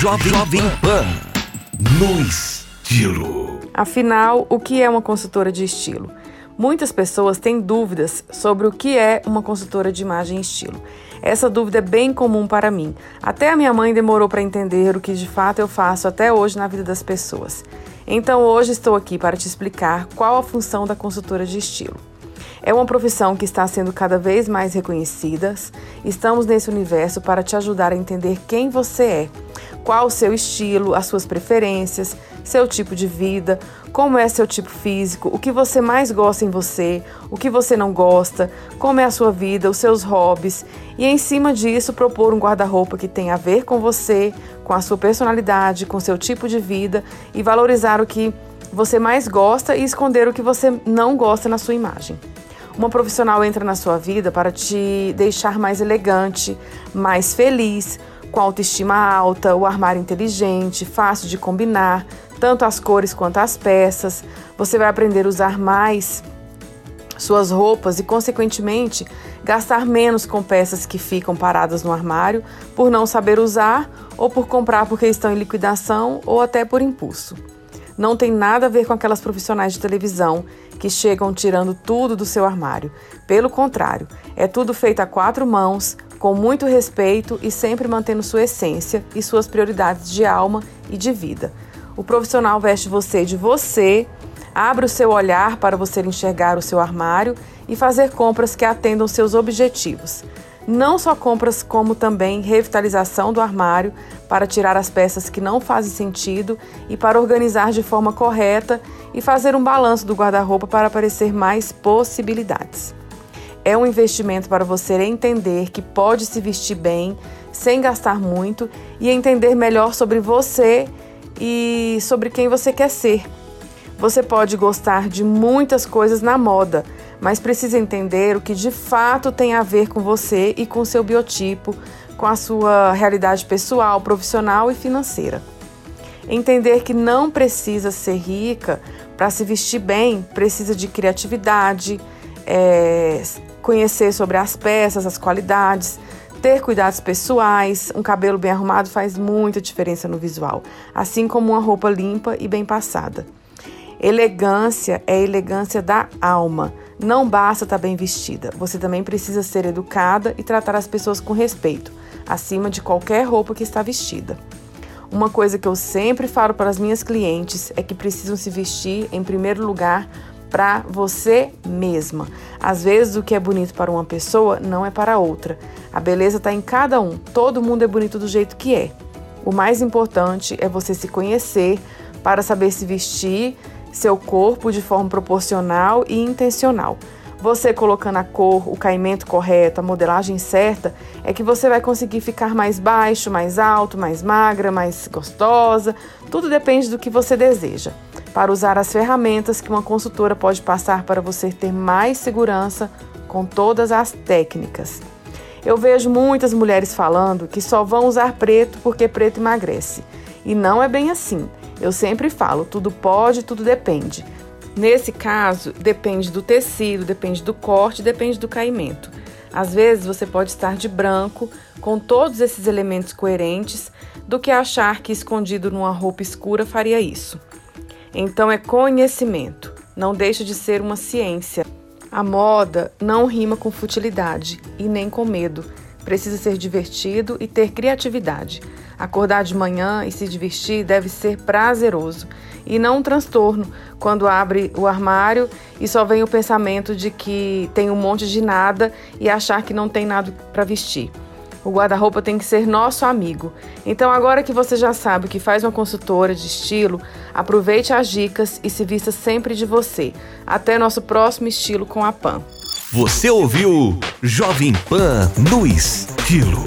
Jovem, Jovem Pan no estilo. Afinal, o que é uma consultora de estilo? Muitas pessoas têm dúvidas sobre o que é uma consultora de imagem e estilo. Essa dúvida é bem comum para mim. Até a minha mãe demorou para entender o que de fato eu faço até hoje na vida das pessoas. Então hoje estou aqui para te explicar qual a função da consultora de estilo. É uma profissão que está sendo cada vez mais reconhecida. Estamos nesse universo para te ajudar a entender quem você é, qual o seu estilo, as suas preferências, seu tipo de vida, como é seu tipo físico, o que você mais gosta em você, o que você não gosta, como é a sua vida, os seus hobbies e em cima disso propor um guarda-roupa que tenha a ver com você, com a sua personalidade, com seu tipo de vida e valorizar o que você mais gosta e esconder o que você não gosta na sua imagem. Uma profissional entra na sua vida para te deixar mais elegante, mais feliz, com autoestima alta, o armário inteligente, fácil de combinar, tanto as cores quanto as peças. Você vai aprender a usar mais suas roupas e, consequentemente, gastar menos com peças que ficam paradas no armário por não saber usar ou por comprar porque estão em liquidação ou até por impulso não tem nada a ver com aquelas profissionais de televisão que chegam tirando tudo do seu armário. Pelo contrário, é tudo feito a quatro mãos, com muito respeito e sempre mantendo sua essência e suas prioridades de alma e de vida. O profissional veste você de você, abre o seu olhar para você enxergar o seu armário e fazer compras que atendam seus objetivos. Não só compras, como também revitalização do armário para tirar as peças que não fazem sentido e para organizar de forma correta e fazer um balanço do guarda-roupa para aparecer mais possibilidades. É um investimento para você entender que pode se vestir bem, sem gastar muito e entender melhor sobre você e sobre quem você quer ser. Você pode gostar de muitas coisas na moda, mas precisa entender o que de fato tem a ver com você e com seu biotipo, com a sua realidade pessoal, profissional e financeira. Entender que não precisa ser rica para se vestir bem, precisa de criatividade, é, conhecer sobre as peças, as qualidades, ter cuidados pessoais, um cabelo bem arrumado faz muita diferença no visual, assim como uma roupa limpa e bem passada. Elegância é elegância da alma. Não basta estar bem vestida, você também precisa ser educada e tratar as pessoas com respeito, acima de qualquer roupa que está vestida. Uma coisa que eu sempre falo para as minhas clientes é que precisam se vestir, em primeiro lugar, para você mesma. Às vezes, o que é bonito para uma pessoa não é para outra. A beleza está em cada um, todo mundo é bonito do jeito que é. O mais importante é você se conhecer para saber se vestir seu corpo de forma proporcional e intencional. Você colocando a cor, o caimento correto, a modelagem certa, é que você vai conseguir ficar mais baixo, mais alto, mais magra, mais gostosa. Tudo depende do que você deseja. Para usar as ferramentas que uma consultora pode passar para você ter mais segurança com todas as técnicas. Eu vejo muitas mulheres falando que só vão usar preto porque preto emagrece. E não é bem assim. Eu sempre falo, tudo pode, tudo depende. Nesse caso, depende do tecido, depende do corte, depende do caimento. Às vezes você pode estar de branco, com todos esses elementos coerentes, do que achar que escondido numa roupa escura faria isso. Então é conhecimento, não deixa de ser uma ciência. A moda não rima com futilidade e nem com medo. Precisa ser divertido e ter criatividade. Acordar de manhã e se divertir deve ser prazeroso e não um transtorno quando abre o armário e só vem o pensamento de que tem um monte de nada e achar que não tem nada para vestir. O guarda-roupa tem que ser nosso amigo. Então, agora que você já sabe o que faz uma consultora de estilo, aproveite as dicas e se vista sempre de você. Até nosso próximo estilo com a Pan. Você ouviu Jovem Pan no estilo.